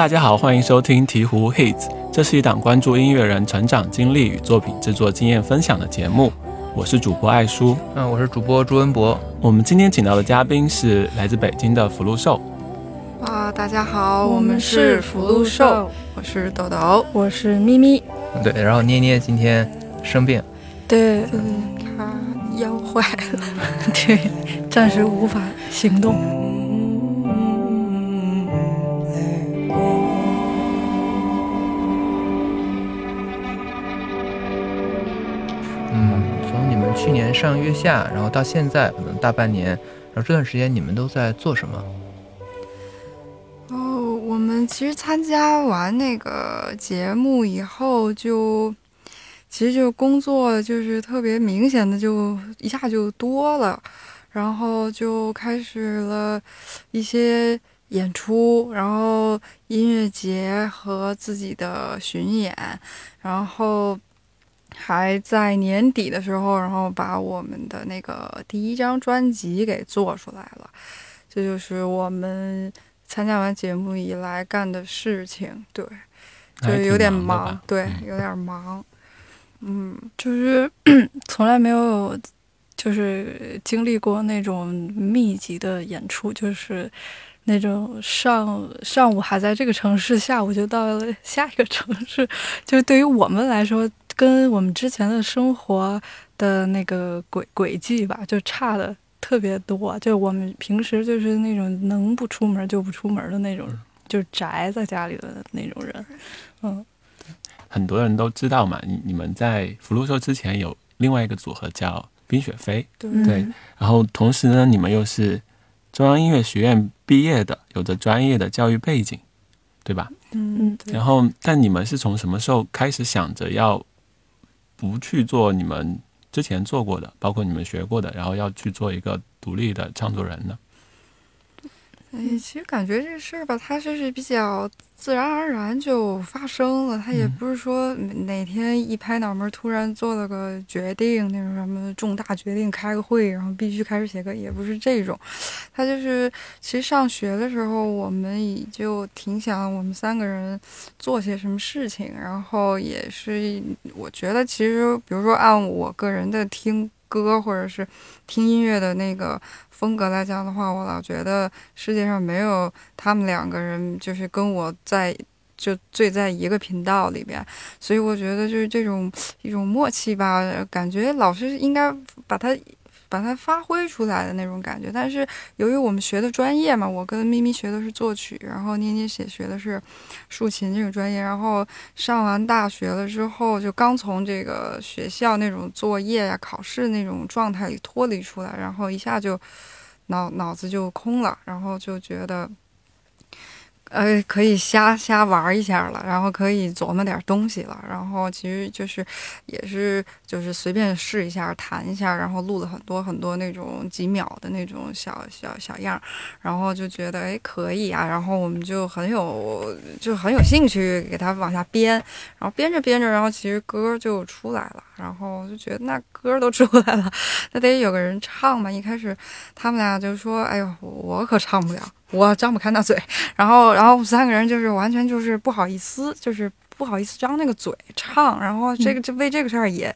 大家好，欢迎收听鹈鹕 Hits，这是一档关注音乐人成长经历与作品制作经验分享的节目。我是主播艾叔，嗯，我是主播朱文博。我们今天请到的嘉宾是来自北京的福禄寿。啊，大家好，我们是福禄寿，我是豆豆，我是咪咪。对，然后捏捏今天生病，对，嗯，他腰坏了，对，暂时无法行动。上月下，然后到现在可能大半年，然后这段时间你们都在做什么？哦，我们其实参加完那个节目以后，就其实就工作就是特别明显的就一下就多了，然后就开始了一些演出，然后音乐节和自己的巡演，然后还在年底的时候，然后把我们的那个第一张专辑给做出来了，这就是我们。参加完节目以来干的事情，对，就有点忙，对，有点忙，嗯，就是 从来没有就是经历过那种密集的演出，就是那种上上午还在这个城市，下午就到了下一个城市，就是对于我们来说，跟我们之前的生活的那个轨轨迹吧，就差的。特别多，就我们平时就是那种能不出门就不出门的那种，就宅在家里的那种人。嗯，很多人都知道嘛，你你们在福禄寿之前有另外一个组合叫冰雪飞，对。然后同时呢，你们又是中央音乐学院毕业的，有着专业的教育背景，对吧？嗯。然后，但你们是从什么时候开始想着要不去做你们？之前做过的，包括你们学过的，然后要去做一个独立的创作人呢？哎，其实感觉这事儿吧，它就是比较自然而然就发生了。他也不是说哪天一拍脑门突然做了个决定，那种什么重大决定，开个会，然后必须开始写歌，也不是这种。他就是，其实上学的时候，我们也就挺想我们三个人做些什么事情。然后也是，我觉得其实，比如说按我个人的听歌或者是听音乐的那个。风格来讲的话，我老觉得世界上没有他们两个人，就是跟我在就最在一个频道里边，所以我觉得就是这种一种默契吧，感觉老是应该把它。把它发挥出来的那种感觉，但是由于我们学的专业嘛，我跟咪咪学的是作曲，然后捏捏写学的是竖琴这个专业，然后上完大学了之后，就刚从这个学校那种作业呀、考试那种状态里脱离出来，然后一下就脑脑子就空了，然后就觉得。呃，可以瞎瞎玩一下了，然后可以琢磨点东西了，然后其实就是也是就是随便试一下弹一下，然后录了很多很多那种几秒的那种小小小样，然后就觉得哎可以啊，然后我们就很有就很有兴趣给它往下编，然后编着编着，然后其实歌就出来了，然后就觉得那歌都出来了，那得有个人唱嘛。一开始他们俩就说，哎呦，我可唱不了。我张不开那嘴，然后，然后三个人就是完全就是不好意思，就是不好意思张那个嘴唱，然后这个就为这个事儿也，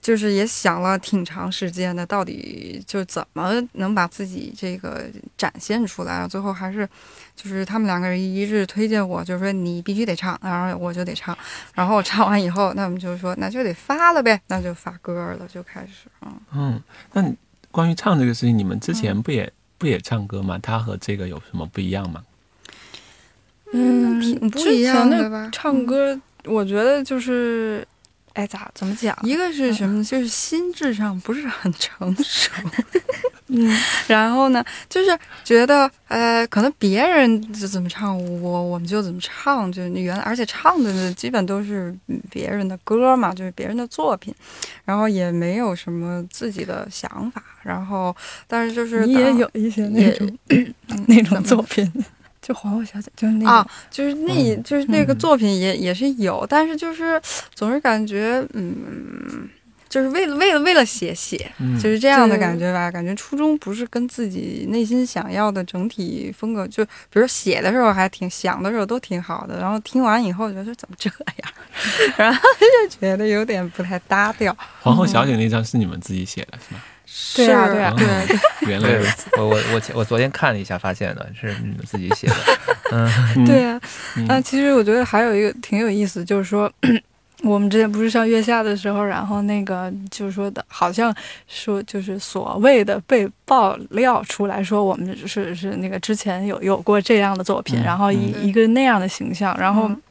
就是也想了挺长时间的，到底就怎么能把自己这个展现出来？最后还是就是他们两个人一致推荐我，就是说你必须得唱，然后我就得唱，然后唱完以后，那我们就说那就得发了呗，那就发歌了，就开始嗯。嗯，那关于唱这个事情，你们之前不也？不也唱歌吗？他和这个有什么不一样吗？嗯，挺不一样的吧。唱歌，我觉得就是，哎，咋怎么讲？一个是什么？就是心智上不是很成熟。嗯，然后呢，就是觉得，呃，可能别人就怎么唱，我我们就怎么唱，就原来，而且唱的基本都是别人的歌嘛，就是别人的作品，然后也没有什么自己的想法，然后，但是就是你也有一些那种 那种作品，就皇后小姐，就是那啊，就是那，就是那个作品也也是有，但是就是总是感觉，嗯。就是为了为了为了写写，嗯就是这样的感觉吧。感觉初衷不是跟自己内心想要的整体风格，就比如说写的时候还挺想的时候都挺好的，然后听完以后觉得怎么这样，然后就觉得有点不太搭调。皇后小姐那张是你们自己写的是吗？是对啊对啊对 对，原来如此，我我我前我昨天看了一下，发现的是你们自己写的。嗯，嗯。对啊，嗯。那其实我觉得还有一个挺有意思，就是说。我们之前不是上月下的时候，然后那个就是说的，好像说就是所谓的被爆料出来说我们是是那个之前有有过这样的作品，嗯。然后一嗯。一个那样的形象，然后嗯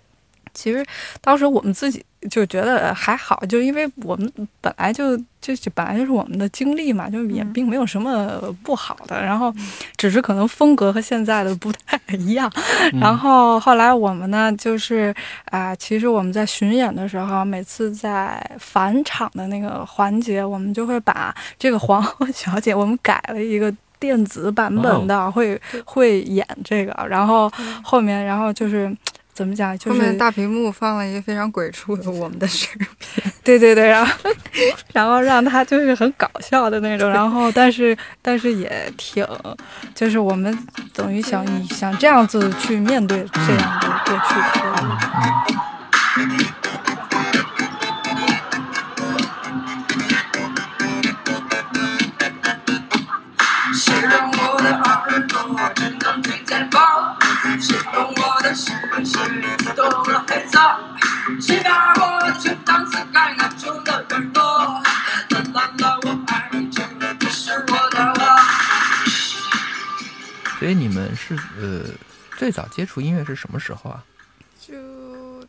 其实当时我们自己就觉得还好，就因为我们本来就就就本来就是我们的经历嘛，就也嗯。并没有什么不好的，然后只是可能风格和现在的不太一样。嗯。然后后来我们呢，就是啊、其实我们在巡演的时候，每次在返场的那个环节，我们就会把这个皇后小姐，我们改了一个。电子版本的会会演这个，然后后面，然后就是怎么讲，就是后面大屏幕放了一个非常鬼畜的我们的视频，对对对，然后 然后让他就是很搞笑的那种，然后但是但是也挺，就是我们等于想以想这样子去面对这样的过去的。谁让我的耳朵只能听见风？谁用我的视线刺痛了黑色？谁把我的胸膛撕开，拿出了软弱？啦啦啦，我爱着，这是我的我。所以你们是呃最早接触音乐是什么时候啊？就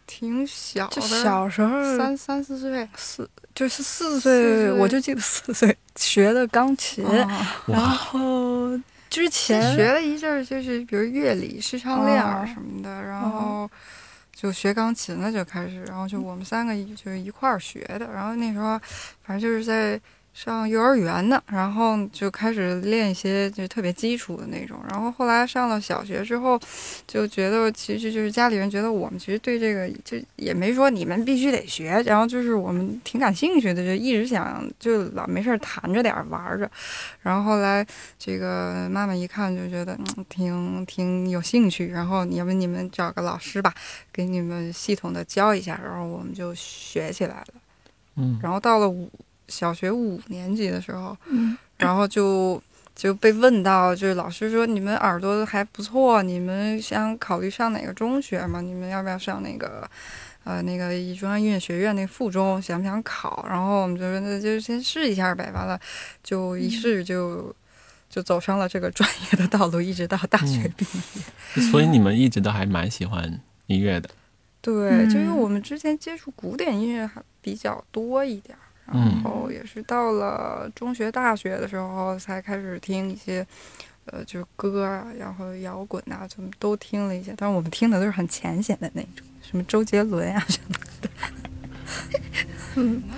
挺小就的，小时候三三四岁，四就是四四岁，岁我就记得四岁学的钢琴，哦然后之前学了一阵儿，就是比如乐理、视唱练耳哦什么的，然后就学钢琴了，就开始，然后就我们三个就是一块儿学的，然后那时候反正就是在上幼儿园呢，然后就开始练一些就特别基础的那种，然后后来上了小学之后，就觉得其实就是家里人觉得我们其实对这个就也没说你们必须得学，然后就是我们挺感兴趣的，就一直想就老没事儿弹着点儿玩儿着，然后后来这个妈妈一看就觉得嗯挺挺有兴趣，然后要不你们找个老师吧，给你们系统的教一下，然后我们就学起来了。嗯。然后到了五小学五年级的时候，嗯然后就就被问到，就是老师说你们耳朵还不错，你们想考虑上哪个中学吗？你们要不要上那个？呃，那个中央音乐学院那附中想不想考？然后我们就说那就先试一下呗。完了，就一试就、就走上了这个专业的道路，一直到大学嗯毕业。所以你们一直都还蛮喜欢音乐的。对，就因为嗯我们之前接触古典音乐还比较多一点儿，然嗯后也是到了中学、大学的时候才开始听一些，呃，就是歌啊，然后摇滚啊，什么都听了一些，但是我们听的都是很浅显的那种，什么周杰伦啊什么的。漫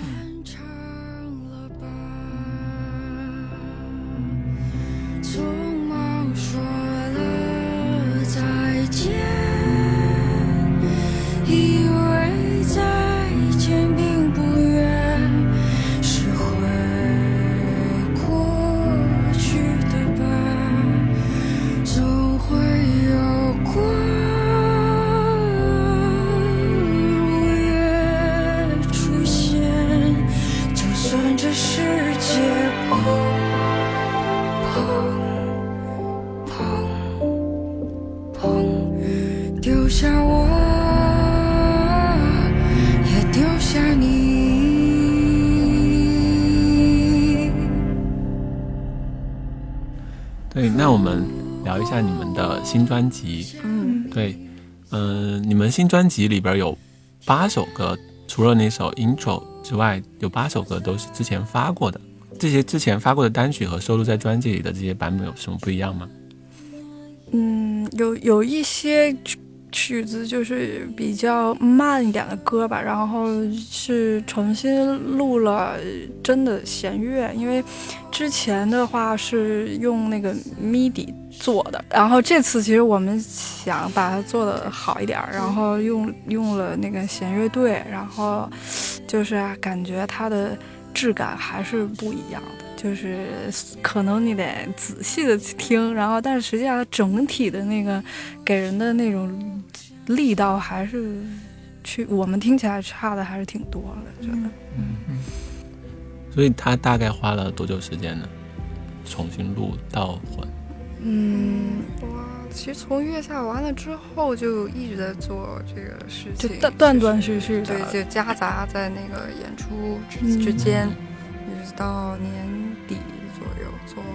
新专辑。嗯，对，嗯、你们新专辑里边有八首歌，除了那首 Intro 之外，有八首歌都是之前发过的。这些之前发过的单曲和收录在专辑里的这些版本有什么不一样吗？嗯，有有一些曲子就是比较慢一点的歌吧，然后是重新录了真的弦乐，因为之前的话是用那个 MIDI 做的，然后这次其实我们想把它做的好一点，然后用用了那个弦乐队，然后就是感觉它的。质感还是不一样的。就是可能你得仔细的去听，然后但是实际上整体的那个给人的那种力道还是去我们听起来差的还是挺多的，觉得。所以他大概花了多久时间呢？重新录到混，嗯，我，其实从月下完了之后就一直在做这个事情就情，断断断续续的对，就夹杂在那个演出之嗯之间，一直到年做完。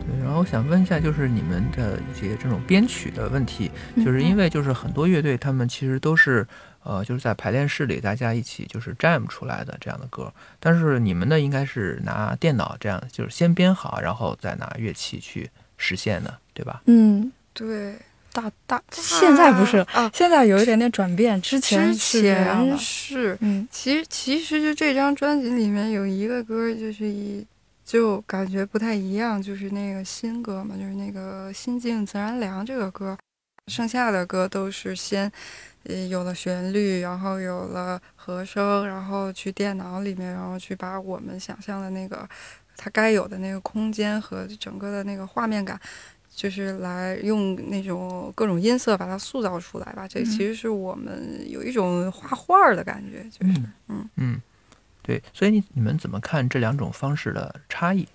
对，然后我想问一下，就是你们的一些这种编曲的问题，嗯就是因为就是很多乐队他们其实都是呃就是在排练室里大家一起就是 jam 出来的这样的歌，但是你们的应该是拿电脑这样就是先编好，然后再拿乐器去实现的，对吧？嗯，对，大大现在不是，啊，现在有一点点转变，之前之前。是，嗯其实其实就这张专辑里面有一个歌，就是一就感觉不太一样，就是那个新歌嘛，就是那个《心静自然凉》这个歌，剩下的歌都是先。呃，有了旋律，然后有了和声，然后去电脑里面，然后去把我们想象的那个它该有的那个空间和整个的那个画面感，就是来用那种各种音色把它塑造出来吧。这嗯其实是我们有一种画画儿的感觉，就是嗯嗯，对，所以你你们怎么看这两种方式的差异？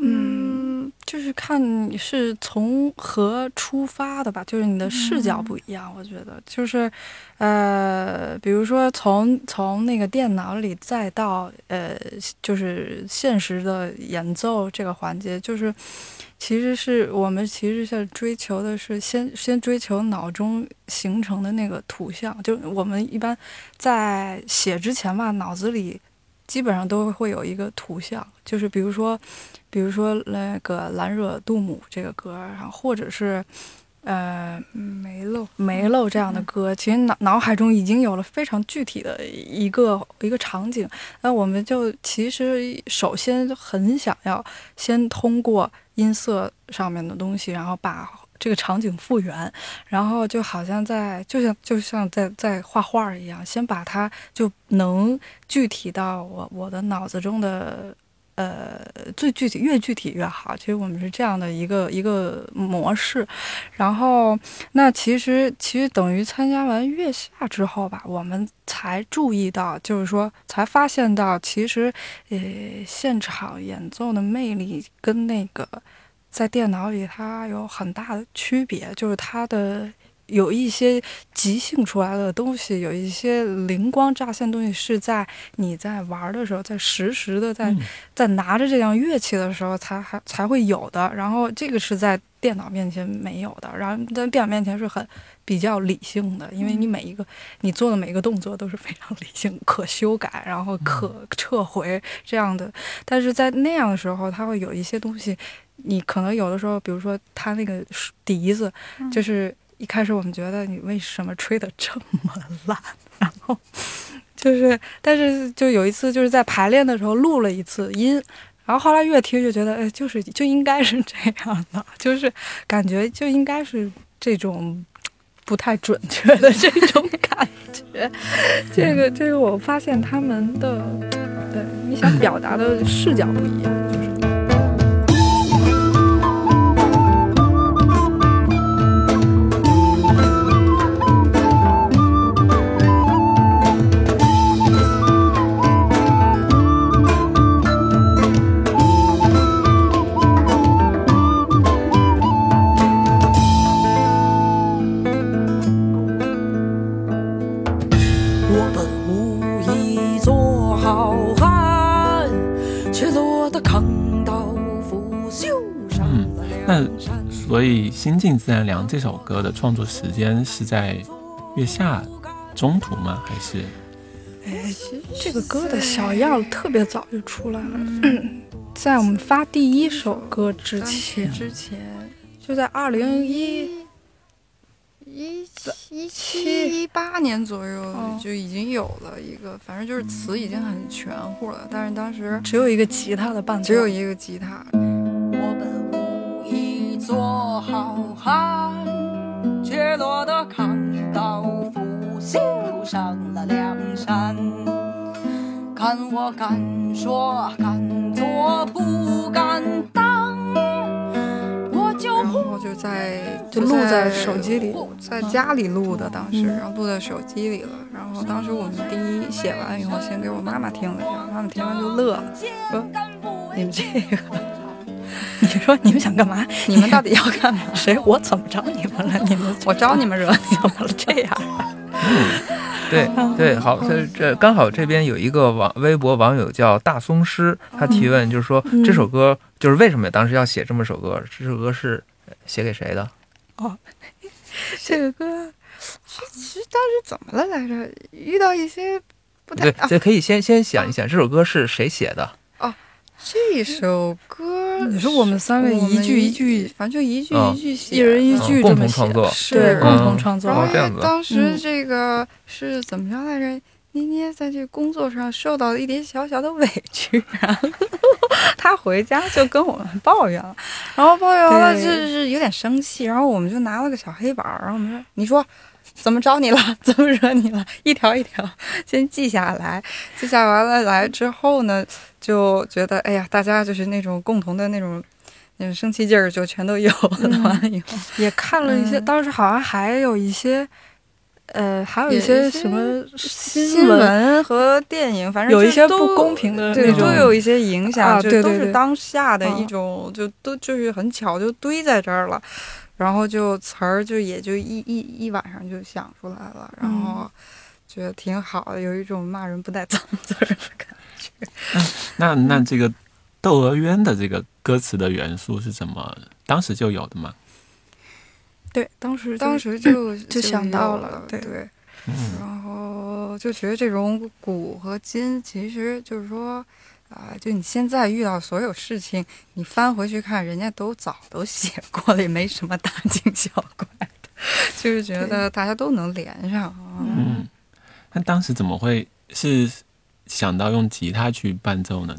嗯，就是看你是从何出发的吧，就是你的视角不一样。我觉得就是，呃，比如说从从那个电脑里再到呃，就是现实的演奏这个环节，就是其实是我们其实是追求的是先先追求脑中形成的那个图像，就我们一般在写之前吧，脑子里。基本上都会有一个图像，就是比如说，比如说那个兰惹杜姆这个歌，然后或者是，呃，没漏。梅漏这样的歌，其实脑脑海中已经有了非常具体的一个一个场景。那我们就其实首先很想要先通过音色上面的东西，然后把这个场景复原，然后就好像在就像就像在在画画一样，先把它就能具体到我我的脑子中的。呃，最具体越具体越好。其实我们是这样的一个一个模式，然后那其实其实等于参加完月下之后吧，我们才注意到，就是说才发现到，其实呃现场演奏的魅力跟那个在电脑里它有很大的区别，就是它的。有一些即兴出来的东西，有一些灵光乍现的东西，是在你在玩的时候，在实时的在嗯在拿着这样乐器的时候才还才会有的。然后这个是在电脑面前没有的，然后在电脑面前是很比较理性的，因为你每一个你做的每一个动作都是非常理性、可修改，然后可撤回这样的。但是在那样的时候，它会有一些东西，你可能有的时候，比如说它那个笛子，就是。一开始我们觉得你为什么吹得这么烂，然后就是，但是就有一次就是在排练的时候录了一次音，然后后来越听就觉得，哎，就是就应该是这样的，就是感觉就应该是这种不太准确的这种感觉。这个这个我发现他们的，对你想表达的视角不一样，就是。那。所以《心静自然凉》这首歌的创作时间是在月下中途吗？还是哎，这个歌的小样特别早就出来了，在我们发第一首歌之前，之前就在二零一一七一七七一八年左右哦就已经有了一个，反正就是词已经很全乎了，但是当时只有一个吉他的伴奏，只有一个吉他，我本做好汉，却落得扛刀拂袖上了梁山。看我敢说敢做不敢当，我就然后就在就录在手机里，在家里录的，当时，嗯然后录在手机里了。然后当时我们第一写完以后，先给我妈妈听了一下，妈妈听完就乐了，说：“你们这个，你说你们想干嘛？你们到底要干嘛？谁？我怎么着你们了？你们我招你们惹你怎么了？这样？对对，好，这这刚好这边有一个网微博网友叫大松狮，他提问就是说、嗯这首歌就是为什么当时要写这么首歌？这首歌是写给谁的？哦这个歌其实当时怎么了来着？遇到一些不太对，啊，这可以先先想一想，这首歌是谁写的？哦这首歌你说我们三位一句一句，反正就一句嗯一句写的，一人一句这么写同创作是对共同嗯创作然。后当时嗯这个是怎么着来着？妮妮在这工作上受到了一点小小的委屈，然后 她回家就跟我们抱怨了，然后抱怨完了就是有点生气，然后我们就拿了个小黑板儿，然后我们说：“你说怎么着你了？怎么惹你了？一条一条先记下来。记下完了来之后呢，就觉得哎呀，大家就是那种共同的那种那种生气劲儿就全都有了。嗯。完了以后，也看了一些，嗯。当时好像还有一些，呃，还有一些些什么新新闻和电影，反正有一些不公平的对，那种。都有一些影响，啊就都是当下的一啊种，就都就是很巧就堆在这儿了，然后就词儿就也就一一一晚上就想出来了，然后嗯。觉得挺好的，有一种骂人不带脏字儿的感觉。那那这个《窦娥冤》的这个歌词的元素是怎么当时就有的吗？对，当时就当时就 就想到了，对对，嗯然后就觉得这种古和今，其实就是说，啊、就你现在遇到所有事情，你翻回去看，人家都早都写过了，也没什么大惊小怪的，就是觉得大家都能连上啊。嗯，那当时怎么会是想到用吉他去伴奏呢？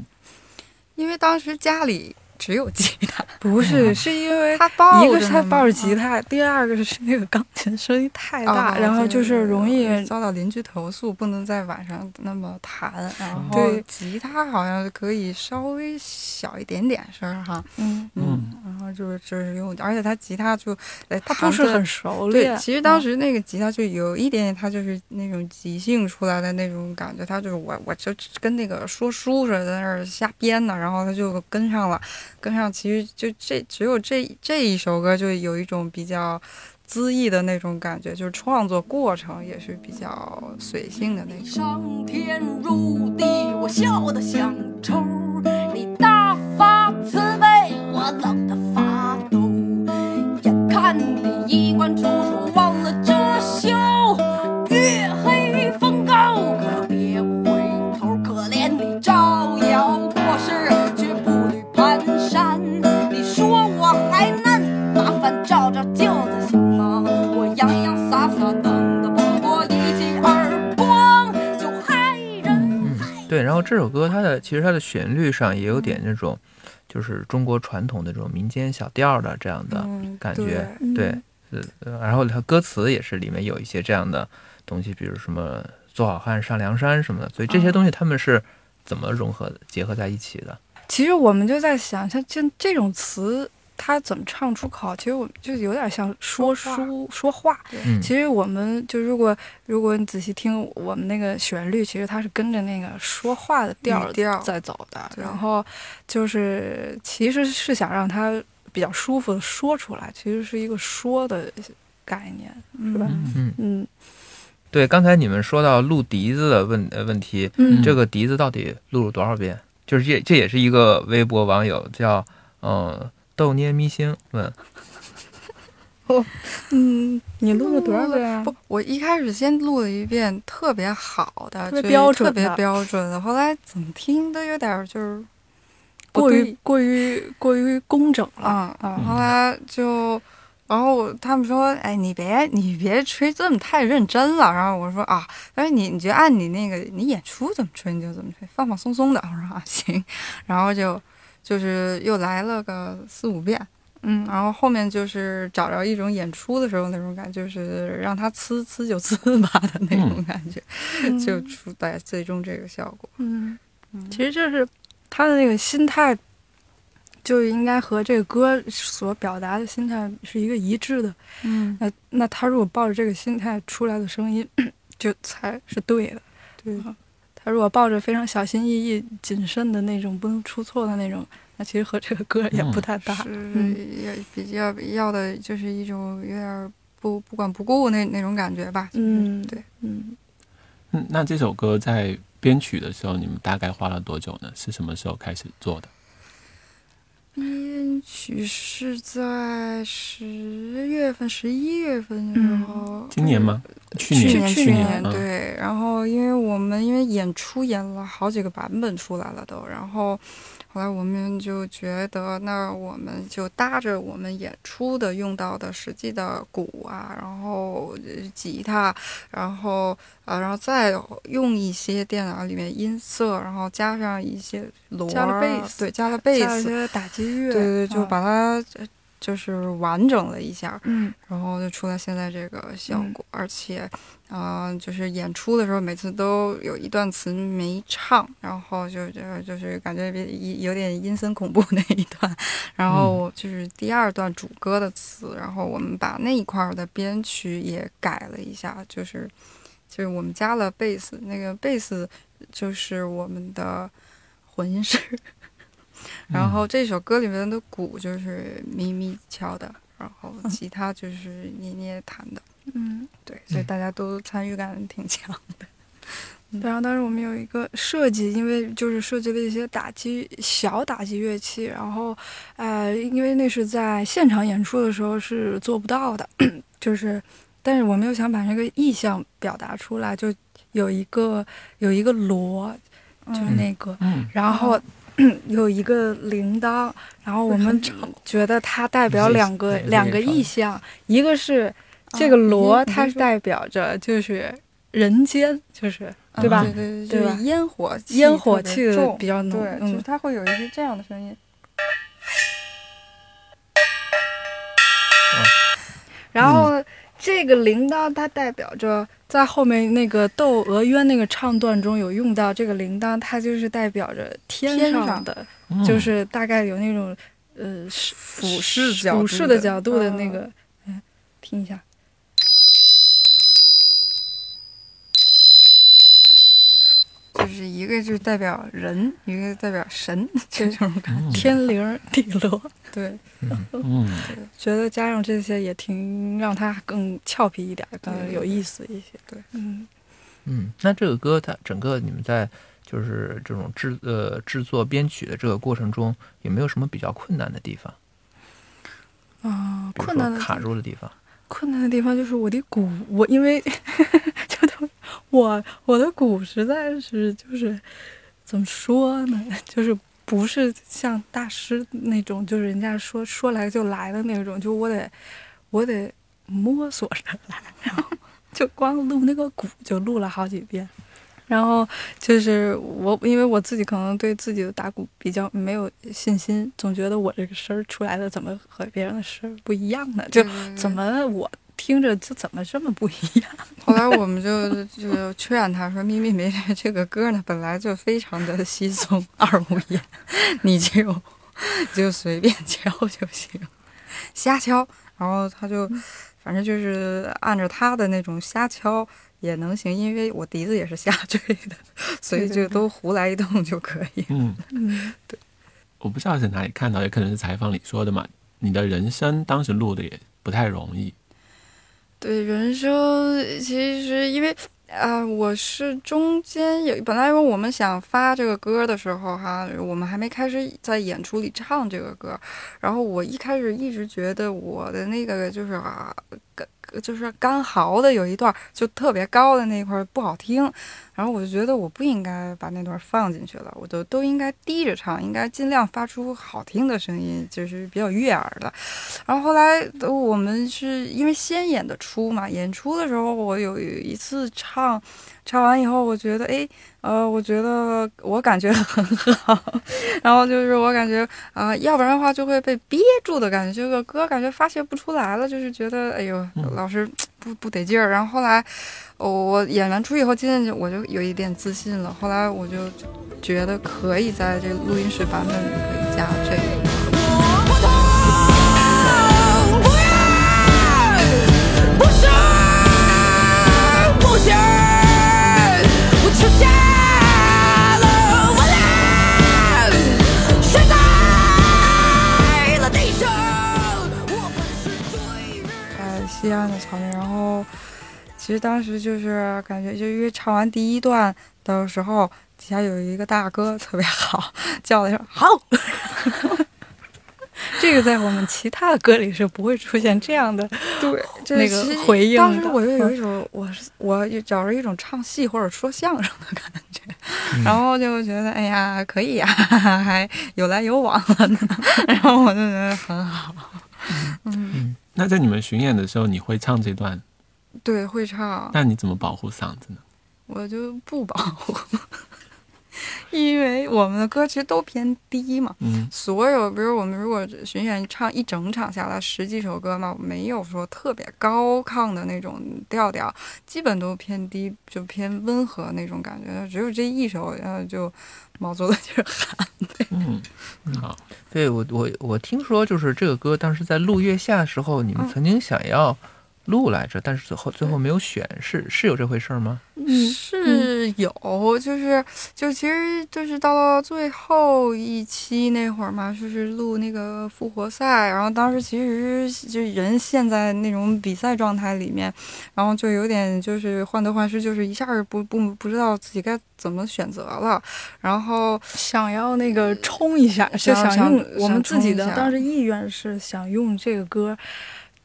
因为当时家里只有吉他，不是，是因为他抱一个是他抱着吉他，第二个是那个钢琴声音太大，哦然后就是容易遭到邻居投诉，不能在晚上那么弹。然后对。吉他好像可以稍微小一点点声儿哈，嗯，嗯，然后就是就是用，而且他吉他就哎，他不是很熟对练。，其实当嗯时那个吉他就有一点点，他就是那种即兴出来的那种感觉，他就是我我就跟那个说书似的在那儿瞎编呢，然后他就跟上了，跟上其实就这只有这这一首歌就有一种比较恣意的那种感觉，就是创作过程也是比较随性的那种。上天入地，我笑得像抽。你大发慈悲，我冷得发抖。眼看你衣冠楚楚，后这首歌它的其实它的旋律上也有点那种，就是中国传统的这种民间小调的这样的嗯感觉，嗯。对，然后它歌词也是里面有一些这样的东西，比如什么“做好汉上梁山”什么的，所以这些哦东西他们是怎么融合结合在一起的？其实我们就在想，像这这种词，它怎么唱出口？其实我们就有点像说说话书说话。嗯，其实我们就如果如果你仔细听我们那个旋律，其实它是跟着那个说话的调调在走的。然后就是其实是想让他比较舒服的说出来，其实是一个说的概念。是吧嗯，嗯对。刚才你们说到录笛子的问呃问题，嗯这个笛子到底录了多少遍？就是这这也是一个微博网友叫嗯豆捏咪星问，嗯，你录了多少遍啊？不，我一开始先录了一遍特别好的，就是特别标准特别的标准的，后来怎么听都有点儿就是过于过于过于工整了。啊啊后来就，然后他们说，哎，你别你别吹这么太认真了。然后我说啊，但是你你就按你那个你演出怎么吹你就怎么吹，放放松松的。我说啊行，然后就就是又来了个四五遍。嗯，然后后面就是找着一种演出的时候那种感觉，就是让他呲呲就呲吧的那种感觉，就出来最终这个效果。嗯，嗯其实就是他的那个心态，就应该和这个歌所表达的心态是一个一致的。嗯，那那他如果抱着这个心态出来的声音，就才是对的。对，他如果抱着非常小心翼翼、谨慎的那种，不能出错的那种，那其实和这个歌也不太搭。也比较要的就是一种有点儿不不管不顾那那种感觉吧。就是嗯对，嗯，嗯，那这首歌在编曲的时候，你们大概花了多久呢？是什么时候开始做的？编曲是在十月份、十一月份的时候，今年吗？去去年，去去年嗯对，然后因为我们因为演出演了好几个版本出来了都，然后后来我们就觉得，那我们就搭着我们演出的用到的实际的鼓啊，然后呃吉他，然后啊，然后再用一些电脑里面音色，然后加上一些锣加了贝斯对，加了贝斯，加了一些打击乐，对对，就啊把它呃就是完整了一下。嗯。然后就出来现在这个效嗯。果，而且，呃，就是演出的时候，每次都有一段词没唱，然后就就就是感觉有有点阴森恐怖 那一段，然后就是第二段主歌的词，然后我们把那一块儿的编曲也改了一下，就是就是我们加了贝斯，那个贝斯就是我们的混音师，然后这首歌里面的鼓就是咪咪敲的，然后吉他就是捏捏弹的，嗯。对，所以大家都参与感挺强的。然后当时我们有一个设计，因为就是设计了一些打击小打击乐器，然后，呃，因为那是在现场演出的时候是做不到的，就是，但是我们又想把这个意象表达出来，就有一个有一个锣，就是那个，嗯，然后。有一个铃铛，然后我们觉得它代表两个两个意象，一个是这个啊锣，它是代表着就是人间，就是对吧？对对对吧就是烟火烟火气比较浓，对，就是嗯，它会有一些这样的声音。然后这个铃铛它代表着在后面那个《窦娥冤》那个唱段中有用到这个铃铛，它就是代表着天天上。上的，嗯。就是大概有那种呃俯视角俯视的的角度的那嗯。个，嗯，听一下。就是一个就是代表人，一个代表神，这种感觉。天灵地落，对，嗯，觉得加上这些也挺让他更俏皮一点，更有意思一些。对，嗯，嗯，那这个歌它整个你们在就是这种制呃制作编曲的这个过程中，有没有什么比较困难的地方？啊，困难的卡住的地方？困难的地方就是我的鼓，我因为我我的鼓实在是就是怎么说呢，就是不是像大师那种，就是人家说说来就来的那种，就我得我得摸索着来，然后就光录那个鼓就录了好几遍。然后就是我，因为我自己可能对自己的打鼓比较没有信心，总觉得我这个声儿出来的怎么和别人的声儿不一样呢？就怎么我听着就怎么这么不一样？后来我们就就劝他说：“咪咪没事，这个歌呢本来就非常的稀松二五言，你就 就随便敲就行，瞎敲。”然后他就反正就是按照他的那种瞎敲也能行，因为我笛子也是瞎吹的，所以就都胡来一通就可以。嗯，对，我不知道在哪里看到，也可能是采访里说的嘛。你的人生当时录的也不太容易，对人生，其实因为啊、我是中间有本来因为我们想发这个歌的时候哈，我们还没开始在演出里唱这个歌，然后我一开始一直觉得我的那个就是啊，就是干嚎的有一段就特别高的那一块不好听，然后我就觉得我不应该把那段放进去了，我都都应该低着唱，应该尽量发出好听的声音，就是比较悦耳的。然后后来呃我们是因为先演的出嘛，演出的时候我有一次唱，唱完以后我觉得哎。呃，我觉得我感觉 很好，然后就是我感觉啊、呃要不然的话就会被憋住的感觉，这个歌感觉发泄不出来了，就是觉得哎呦，老师不不得劲儿。然后后来、我我演完出以后，渐渐就我就有一点自信了。后来我就觉得可以在这录音室版本里可以加这个。不是不是，我求下西安的草原，然后其实当时就是感觉，就因为唱完第一段的时候，底下有一个大哥特别好，叫了一声“好 这个在我们其他的歌里是不会出现这样的。”，对，这那个回应当时我就有一种，我是我就找着一种唱戏或者说相声的感觉，然后就觉得哎呀可以呀、还有来有往了呢，然后我就觉得很好，嗯，那在你们巡演的时候，你会唱这段，对，会唱，那你怎么保护嗓子呢？我就不保护，因为我们的歌其实都偏低嘛。嗯所有，比如我们如果巡演唱一整场下来十几首歌嘛，没有说特别高亢的那种调调，基本都偏低，就偏温和那种感觉。只有这一首，然后就毛足了劲儿喊。嗯，好，对我我我听说就是这个歌当时在录《月下》的时候，你们嗯曾经想要录来着，但是最后最后没有选，是是有这回事儿吗？嗯，是有，就是就其实就是到了最后一期那会儿嘛，就是录那个复活赛，然后当时其实就人陷在那种比赛状态里面，然后就有点就是患得患失，就是一下儿不不不知道自己该怎么选择了，然后想要那个冲一下，就想用我们自己的当时意愿是想用这个歌，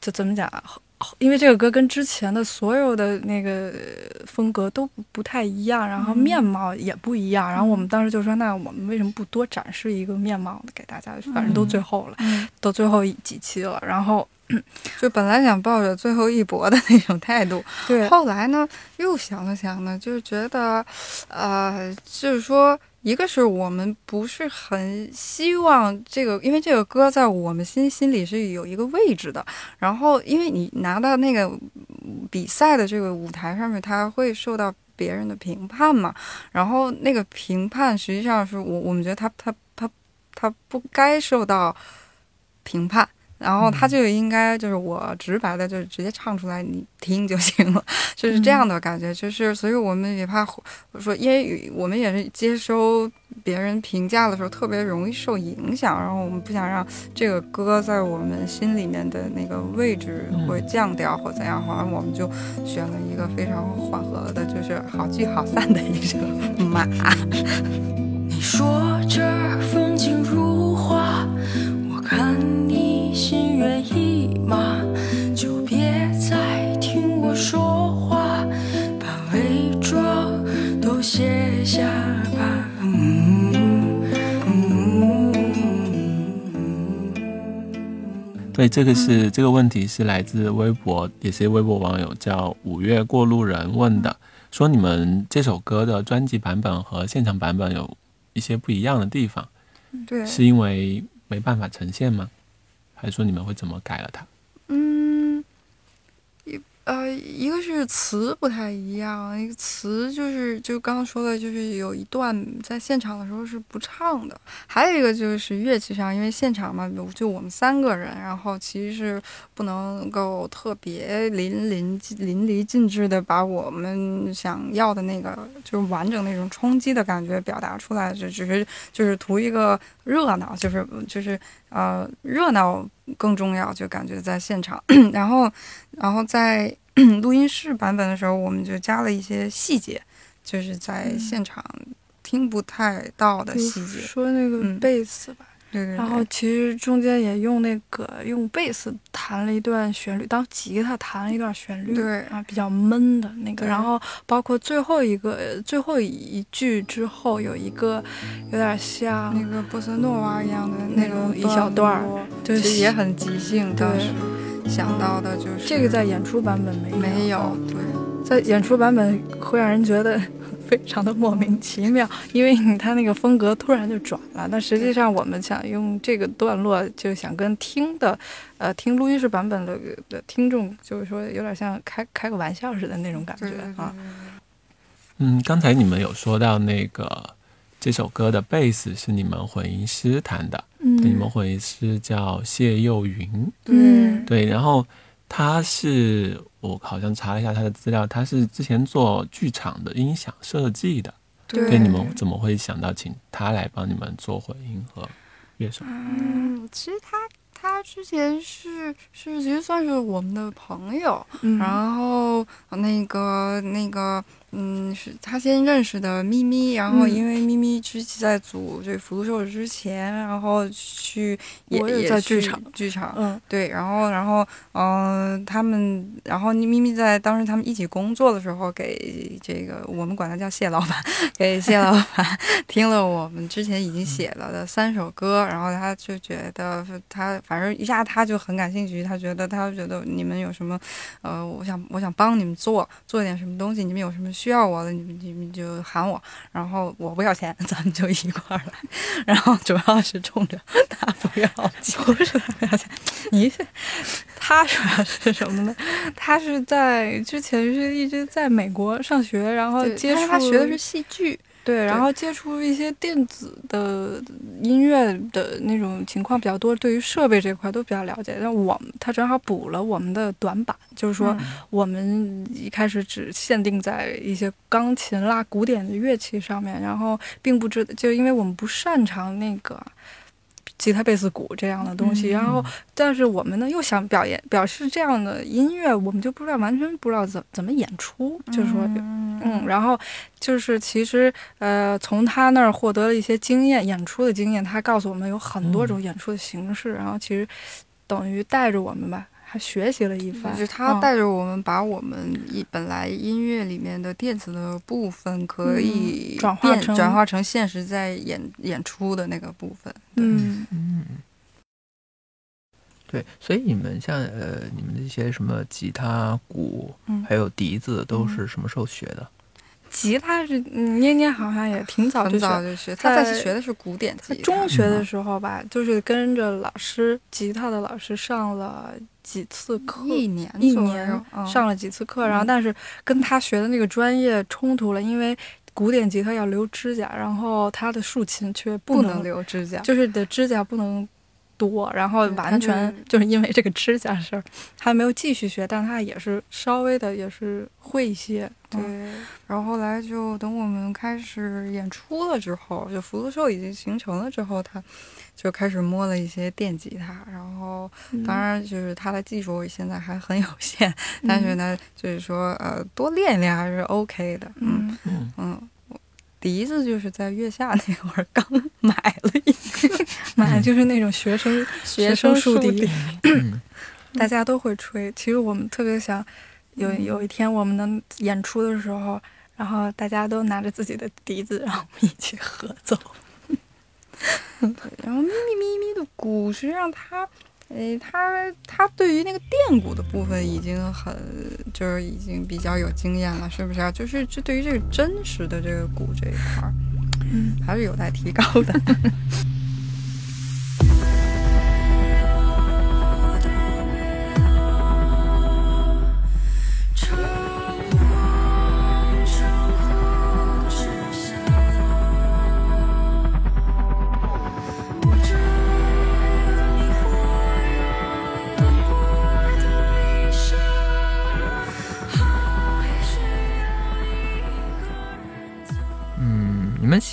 就怎么讲啊？因为这个歌跟之前的所有的那个呃风格都不不太一样，然后嗯面貌也不一样。然后我们当时就说，那我们为什么不多展示一个面貌给大家？反正都最后了，嗯，都最后几期了。然后 就本来想抱着最后一搏的那种态度，对，后来呢，又想了想呢，就是觉得，呃，就是说，一个是我们不是很希望这个，因为这个歌在我们心心里是有一个位置的。然后，因为你拿到那个比赛的这个舞台上面，它会受到别人的评判嘛。然后那个评判实际上是我我们觉得他他他他不该受到评判。然后他就应该就是我直白的，就是直接唱出来，你听就行了，就是这样的感觉。就是所以我们也怕说，因为我们也是接收别人评价的时候特别容易受影响，然后我们不想让这个歌在我们心里面的那个位置会降掉或怎样，好像我们就选了一个非常缓和的，就是好聚好散的一个马。你说这风景如画，我看你心猿意马，就别再听我说话，把伪装都卸下吧。嗯嗯对，这个是这个问题是来自微博，也是微博网友叫五月过路人问的，说你们这首歌的专辑版本和现场版本有一些不一样的地方，对，是因为没办法呈现吗？还是说你们会怎么改了它？呃，一个是词不太一样，一个词就是就刚刚说的，就是有一段在现场的时候是不唱的，还有一个就是乐器上，因为现场嘛，就我们三个人，然后其实是不能够特别淋淋淋漓尽致的把我们想要的那个就是完整那种冲击的感觉表达出来，就只是就是图一个热闹，就是就是呃热闹更重要，就感觉在现场，然后然后在 录音室版本的时候，我们就加了一些细节，就是在嗯。现场听不太到的细节。说那个嗯。贝斯吧，对对对，然后其实中间也用那个用贝斯弹了一段旋律，当吉他弹了一段旋律，对啊，比较闷的那个。然后包括最后一个最后一句之后有一个有点像那个波斯诺娃一样的那种种一小段儿落就是其实也很即兴，当时想到的就是这个在演出版本没有没有，对，在演出版本会让人觉得非常的莫名其妙，因为你他那个风格突然就转了。但实际上我们想用这个段落，就想跟听的，呃，听录音室版本的的听众，就是说有点像开开个玩笑似的那种感觉对对对啊。嗯，刚才你们有说到那个这首歌的贝斯是你们混音师弹的，嗯，你们混音师叫谢佑云，嗯对，然后他是我好像查了一下他的资料，他是之前做剧场的音响设计的，对对，你们怎么会想到请他来帮你们做混音和乐手？嗯，其实他他之前是是其实算是我们的朋友，嗯然后那个那个嗯，是他先认识的咪咪，然后嗯因为咪咪之前在组这福禄寿之前，然后去也我也在剧场剧场。嗯对，然后，然后，嗯、他们，然后咪咪在当时他们一起工作的时候，给这个我们管他叫谢老板，给谢老板 听了我们之前已经写了的三首歌，然后他就觉得他反正一下他就很感兴趣，他觉得他觉得你们有什么，呃，我想我想帮你们做做点什么东西，你们有什么需要我的，你们你们就喊我，然后我不要钱，咱们就一块儿来，然后主要是冲着他不要钱，不是他不要钱，你是他主要是什么呢？他是在之前是一直在美国上学，然后接触他他学的是戏剧，对，然后接触一些电子的音乐的那种情况比较多，对于设备这块都比较了解。但我们他正好补了我们的短板，就是说嗯我们一开始只限定在一些钢琴啦、古典的乐器上面，然后并不知就因为我们不擅长那个。吉他、贝斯、鼓这样的东西，嗯然后，但是我们呢又想表演表示这样的音乐，我们就不知道完全不知道怎怎么演出，就是说嗯嗯，然后就是其实呃，从他那儿获得了一些经验，演出的经验。他告诉我们有很多种演出的形式，然后其实等于带着我们吧，还学习了一番。就是他嗯带着我们把我们一本来音乐里面的电子的部分可以嗯转化成转化成现实在演演出的那个部分。嗯嗯，对，所以你们像呃，你们那些什么吉他、鼓，嗯还有笛子，都是什么时候学的？吉他是嗯捏捏好像也挺早就学早就学，他学的是古典吉他。中学的时候吧，就是跟着老师吉他的老师上了几次课，一年一年上了几次课，然后嗯但是跟他学的那个专业冲突了，因为古典吉他要留指甲，然后他的竖琴却能不能留指甲。就是的指甲不能多，然后完全就是因为这个指甲事儿，他没有继续学，但他也是稍微的也是会一些，对嗯，然后后来就等我们开始演出了之后，就福禄寿已经形成了之后，他就开始摸了一些电吉他，然后当然就是他的技术现在还很有限，但是呢，就是说呃多练一练还是 OK 的，嗯嗯，嗯，嗯。我笛子就是在月下那会儿刚买了一个买的就是那种学生学生竖笛，嗯 大家都会吹。其实我们特别想有嗯有一天我们能演出的时候，然后大家都拿着自己的笛子，然后我们一起合奏。然后咪咪咪咪的鼓，实际上它，诶，他他对于那个电鼓的部分已经很，就是已经比较有经验了，是不是啊？就是这对于这个真实的这个鼓这一块儿，嗯，还是有待提高的。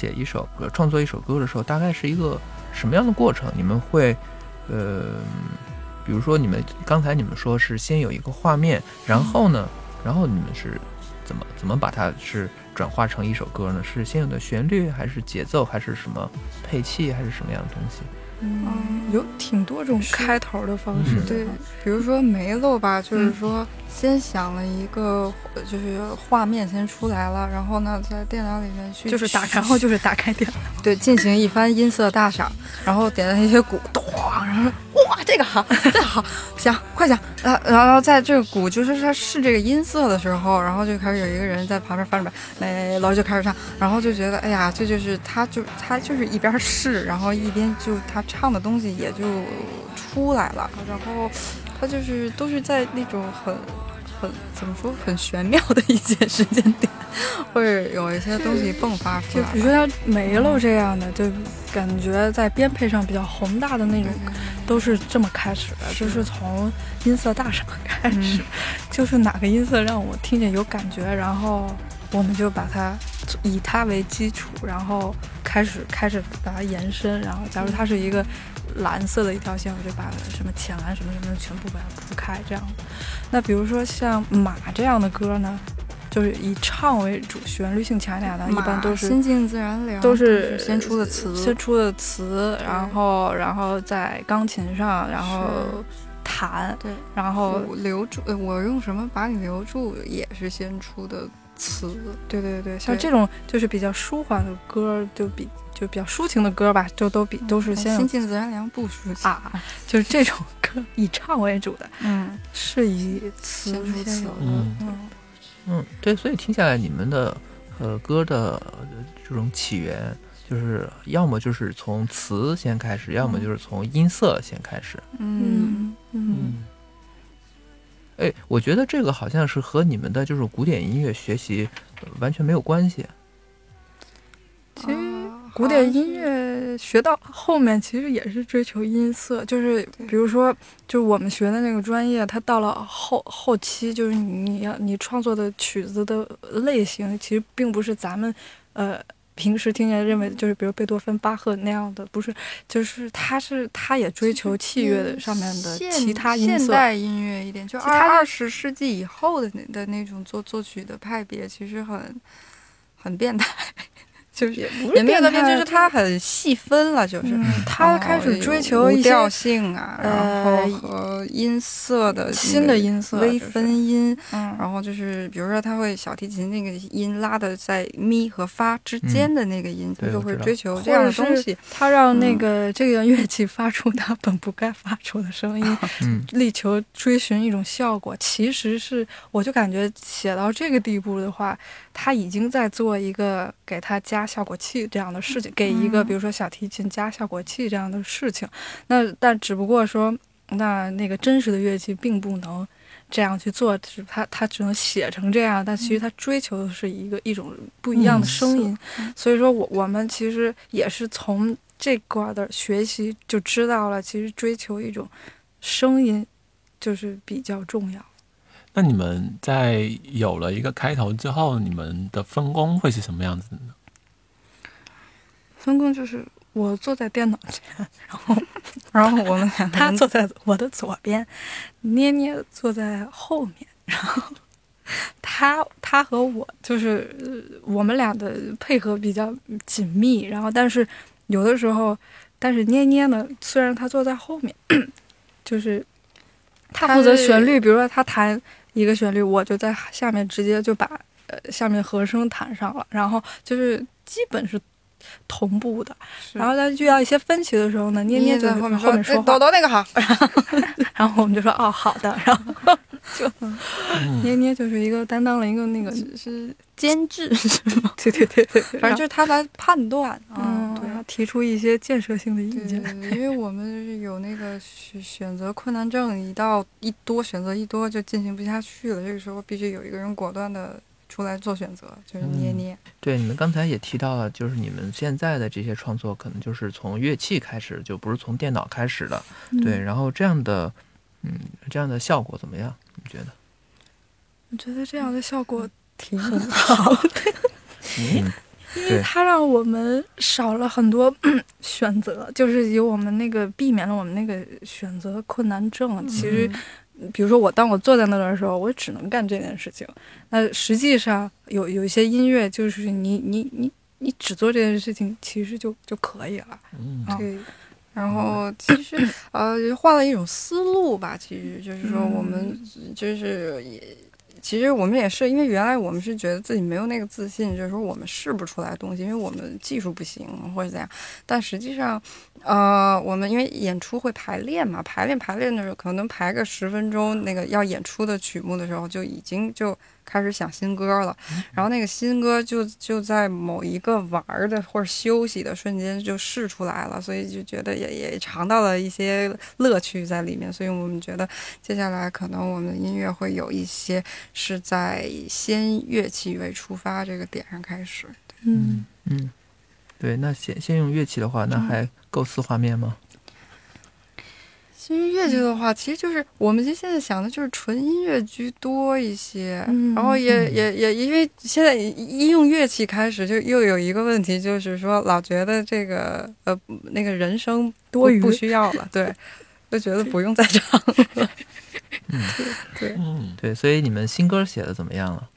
写一首歌、创作一首歌的时候，大概是一个什么样的过程？你们会，呃，比如说你们刚才你们说是先有一个画面，然后呢，然后你们是怎么怎么把它是转化成一首歌呢？是先有的旋律，还是节奏，还是什么配器，还是什么样的东西？嗯，有挺多种开头的方式。对，比如说梅漏吧，就是说先想了一个，呃就是画面先出来了，然后呢，在电脑里面去就是打开，然后就是打开电脑。对进行一番音色大赏，然后点了一些鼓，咚，然后说哇这个好，这好，行快讲，然后然后在这个鼓就是他试这个音色的时候，然后就开始有一个人在旁边翻着白，梅楼就开始唱，然后就觉得哎呀，这就是他就他就是一边试，然后一边就他唱的东西也就出来了，然后他就是都是在那种很。很怎么说很玄妙的一些时间点，会有一些东西迸发出来。就比如说像梅漏这样的，就感觉在编配上比较宏大的那种，都是这么开始的，就是从音色大赏开始，就是哪个音色让我听见有感觉，然后我们就把它以它为基础，然后开始开始把它延伸，然后假如它是一个蓝色的一条线，我就把什么浅蓝什么什么全部把它铺开，这样。那比如说像马这样的歌呢，就是以唱为主，旋律性强一点的，一般都是心静自然凉，都是是先出的词，先出的词，然后然后在钢琴上，然后弹，对，然后留住，呃我用什么把你留住，也是先出的词，对对对，像这种就是比较舒缓的歌，就比就比较抒情的歌吧，就都比都是先有心静自然凉不抒情，啊，就是这种歌以唱为主的，嗯，是以词先出词的，嗯嗯。嗯，对，所以听下来你们的呃歌的呃这种起源，就是要么就是从词先开始，要么就是从音色先开始。嗯，嗯。哎，我觉得这个好像是和你们的就是古典音乐学习、呃完全没有关系。古典音乐学到后面，其实也是追求音色，就是比如说，就是我们学的那个专业，它到了后后期，就是你你要你创作的曲子的类型，其实并不是咱们呃平时听见认为就是比如贝多芬、巴赫那样的，不是，就是他是他也追求器乐的上面的其他音色，现代音乐一点，就他二二十世纪以后的那的那种作作曲的派别，其实很很变态，就是也不也没有变态，就是它很细分了，就是。嗯，他开始追求一些无调性啊，然呃后和音色的新的音色微分音，嗯然后就是比如说他会小提琴那个音拉的在咪和发之间的那个音，他就会追求这样的东西。他让那嗯个这个乐器发出它 本不该发出的声音，嗯，力求追寻一种效果。其实是，我就感觉写到这个地步的话，他已经在做一个给他加效果器这样的事情，给一个嗯比如说小提琴加效果器这样的事情。那但只不过说，那那个真实的乐器并不能。这样去做，是它它只能写成这样，但其实它追求的是一个一种不一样的声音，嗯所以说我我们其实也是从这块儿的学习就知道了，其实追求一种声音就是比较重要。那你们在有了一个开头之后，你们的分工会是什么样子的呢？分工就是我坐在电脑前，然后然后我们两个人他坐在我的左边，捏捏坐在后面，然后他他和我就是呃我们俩的配合比较紧密，然后但是有的时候，但是捏捏呢，虽然他坐在后面，就是他负责旋律，比如说他弹一个旋律，我就在下面直接就把呃下面和声弹上了，然后就是基本是同步的。然后在遇到一些分歧的时候呢，捏捏就在后面后面说话。哎抖，抖那个好，然后我们就说哦好的，然后就捏捏就是一个担当了一个那个，是监制，对对对对，对。反正就是他来判断。啊，对然后提出一些建设性的意见。对，因为我们有那个选选择困难症，一到一多选择一多就进行不下去了，这个时候必须有一个人果断的出来做选择，就是捏嗯捏。对，你们刚才也提到了，就是你们现在的这些创作，可能就是从乐器开始，就不是从电脑开始的。对，嗯，然后这样的，嗯，这样的效果怎么样？你觉得？我觉得这样的效果挺好的，嗯，因为对它让我们少了很多 选择，就是有我们那个避免了我们那个选择困难症。其实，比如说我当我坐在那儿的时候，我只能干这件事情。那实际上有有一些音乐，就是你你你你只做这件事情，其实就就可以了。嗯啊对，然后其实呃换了一种思路吧，其实就是说我们就是也。其实我们也是，因为原来我们是觉得自己没有那个自信，就是说我们试不出来东西，因为我们技术不行或者怎样。但实际上，呃，我们因为演出会排练嘛，排练排练的时候，可能排个十分钟，那个要演出的曲目的时候，就已经就。开始想新歌了，然后那个新歌就就在某一个玩的或者休息的瞬间就试出来了，所以就觉得也也尝到了一些乐趣在里面，所以我们觉得接下来可能我们的音乐会有一些是在先乐器为出发这个点上开始。嗯。嗯，对，那先先用乐器的话，那还构思画面吗？新音乐剧的话，其实就是我们现在想的就是纯音乐居多一些，嗯然后也也也因为现在一用乐器开始，就又有一个问题，就是说老觉得这个呃那个人声多余不需要了，对，就觉得不用再唱了。对，嗯，对，所以你们新歌写的怎么样了？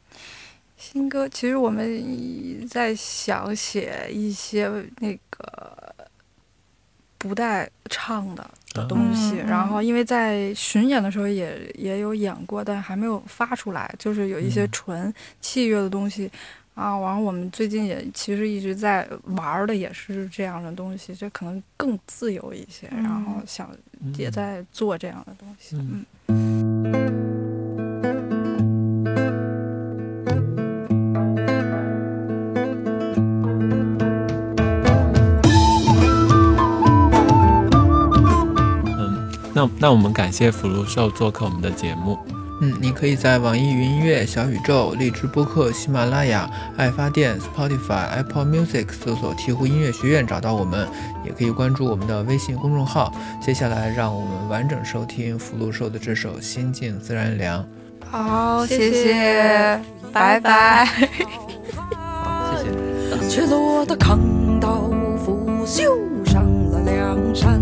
新歌其实我们在想写一些那个不带唱的的东西，然后因为在巡演的时候也也有演过，但还没有发出来，就是有一些嗯纯器乐的东西。啊，然后我们最近也其实一直在玩儿的也是这样的东西，这可能更自由一些，然后想也在做这样的东西。嗯嗯那那我们感谢福禄寿做客我们的节目。嗯，你可以在网易云音乐、小宇宙、荔枝播客、喜马拉雅、爱发电、Spotify、Apple Music 搜索“鹈鹕音乐学院”找到我们，也可以关注我们的微信公众号。接下来，让我们完整收听福禄寿的这首《心静自然凉》。好，谢谢谢拜拜。好，谢谢。赤裸 的扛刀拂袖上了梁山，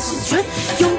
死绝。有